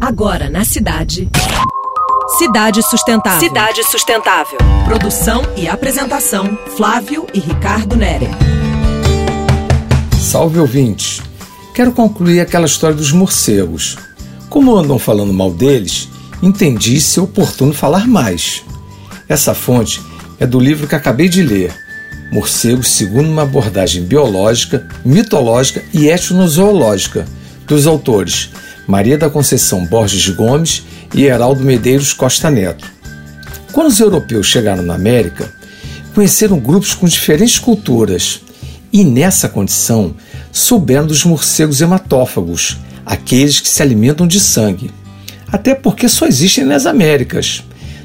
Agora na cidade. Cidade Sustentável. Cidade Sustentável. Produção e apresentação: Flávio e Ricardo Nere. Salve ouvintes! Quero concluir aquela história dos morcegos. Como andam falando mal deles, entendi ser oportuno falar mais. Essa fonte é do livro que acabei de ler, Morcegos segundo uma abordagem biológica, mitológica e etnozoológica, dos autores Maria da Conceição Borges Gomes e Heraldo Medeiros Costa Neto. Quando os europeus chegaram na América, conheceram grupos com diferentes culturas e, nessa condição, souberam dos morcegos hematófagos, aqueles que se alimentam de sangue. Até porque só existem nas Américas.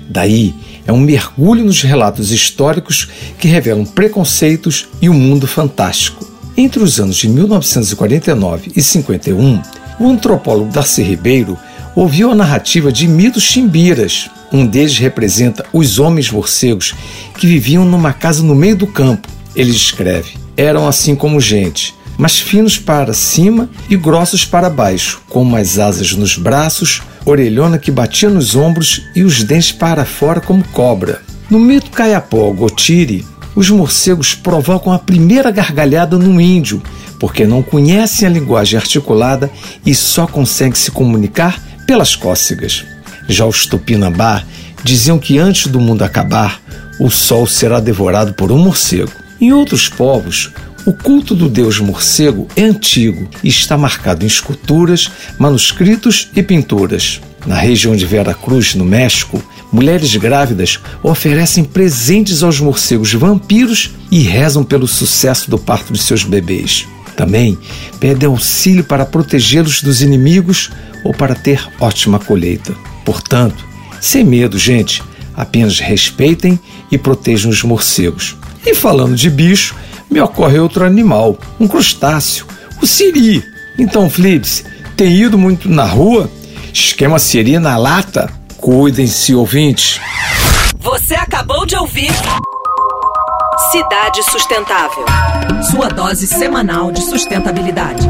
Daí é um mergulho nos relatos históricos que revelam preconceitos e um mundo fantástico. Entre os anos de 1949 e 51, o antropólogo Darcy Ribeiro ouviu a narrativa de mitos chimbiras. Um deles representa os homens morcegos que viviam numa casa no meio do campo. Ele escreve: eram assim como gente, mas finos para cima e grossos para baixo, com umas asas nos braços, orelhona que batia nos ombros e os dentes para fora como cobra. No mito Caiapó Gotiri, os morcegos provocam a primeira gargalhada no índio, porque não conhecem a linguagem articulada e só conseguem se comunicar pelas cócegas. Já os Tupinambá diziam que antes do mundo acabar, o sol será devorado por um morcego. Em outros povos, o culto do deus morcego é antigo e está marcado em esculturas, manuscritos e pinturas. Na região de Vera Cruz, no México, mulheres grávidas oferecem presentes aos morcegos vampiros e rezam pelo sucesso do parto de seus bebês. Também pedem auxílio para protegê-los dos inimigos ou para ter ótima colheita. Portanto, sem medo, gente, apenas respeitem e protejam os morcegos. E falando de bicho, me ocorre outro animal, um crustáceo, o siri. Então, Flips, tem ido muito na rua? Esquema siri na lata? Cuidem-se, ouvintes. Você acabou de ouvir Cidade Sustentável. Sua dose semanal de sustentabilidade.